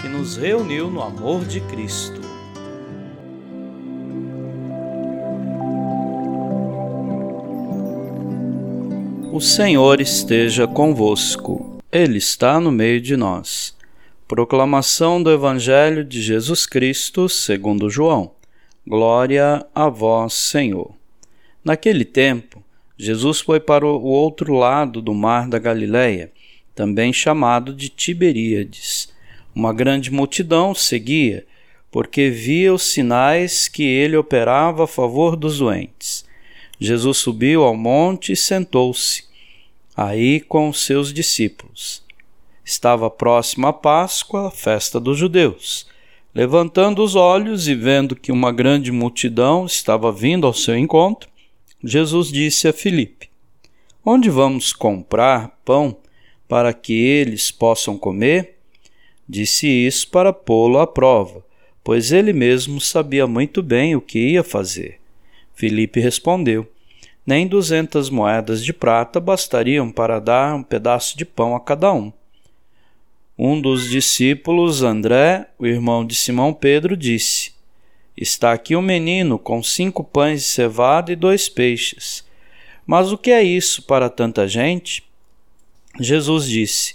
que nos reuniu no amor de Cristo. O Senhor esteja convosco, Ele está no meio de nós. Proclamação do Evangelho de Jesus Cristo, segundo João. Glória a vós, Senhor. Naquele tempo, Jesus foi para o outro lado do mar da Galileia, também chamado de Tiberíades uma grande multidão seguia, porque via os sinais que ele operava a favor dos doentes. Jesus subiu ao monte e sentou-se, aí com os seus discípulos. Estava próxima a Páscoa, a festa dos judeus. Levantando os olhos e vendo que uma grande multidão estava vindo ao seu encontro, Jesus disse a Filipe: Onde vamos comprar pão para que eles possam comer? Disse isso para pô-lo à prova, pois ele mesmo sabia muito bem o que ia fazer. Filipe respondeu: Nem duzentas moedas de prata bastariam para dar um pedaço de pão a cada um. Um dos discípulos, André, o irmão de Simão Pedro, disse: Está aqui um menino com cinco pães de cevada e dois peixes. Mas o que é isso para tanta gente? Jesus disse: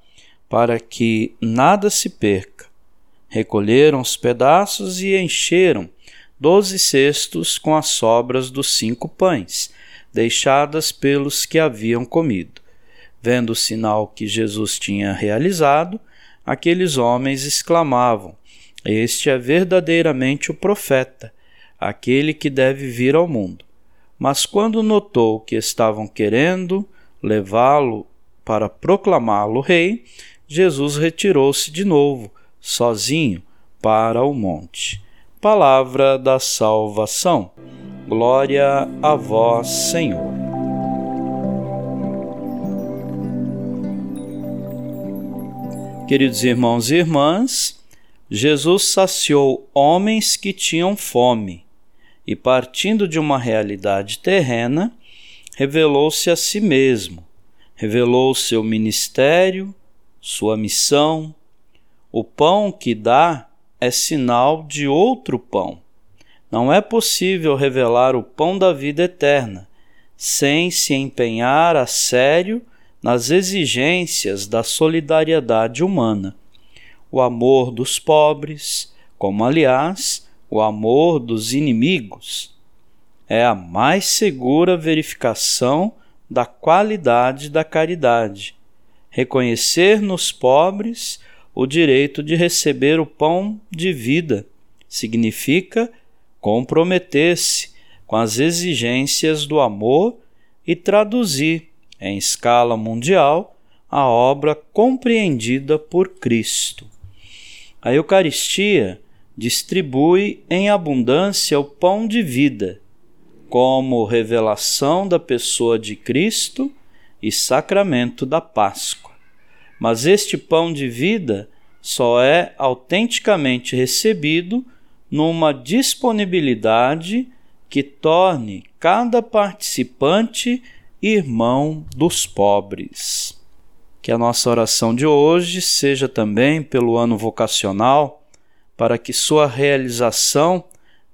para que nada se perca. Recolheram os pedaços e encheram doze cestos com as sobras dos cinco pães, deixadas pelos que haviam comido. Vendo o sinal que Jesus tinha realizado, aqueles homens exclamavam: Este é verdadeiramente o profeta, aquele que deve vir ao mundo. Mas quando notou que estavam querendo levá-lo para proclamá-lo rei, Jesus retirou-se de novo, sozinho, para o monte. Palavra da salvação. Glória a vós, Senhor. Queridos irmãos e irmãs, Jesus saciou homens que tinham fome e, partindo de uma realidade terrena, revelou-se a si mesmo, revelou seu ministério sua missão. O pão que dá é sinal de outro pão. Não é possível revelar o pão da vida eterna sem se empenhar a sério nas exigências da solidariedade humana, o amor dos pobres, como aliás o amor dos inimigos. É a mais segura verificação da qualidade da caridade reconhecer nos pobres o direito de receber o pão de vida significa comprometer-se com as exigências do amor e traduzir, em escala mundial, a obra compreendida por Cristo. A Eucaristia distribui em abundância o pão de vida, como revelação da pessoa de Cristo e sacramento da Páscoa. Mas este pão de vida só é autenticamente recebido numa disponibilidade que torne cada participante irmão dos pobres. Que a nossa oração de hoje seja também pelo ano vocacional, para que sua realização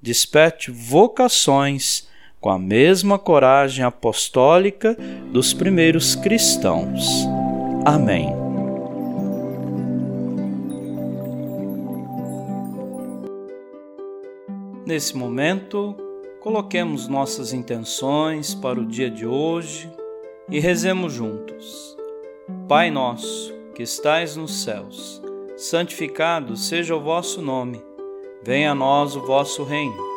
desperte vocações com a mesma coragem apostólica dos primeiros cristãos. Amém. Nesse momento, coloquemos nossas intenções para o dia de hoje e rezemos juntos. Pai nosso, que estais nos céus, santificado seja o vosso nome. Venha a nós o vosso reino.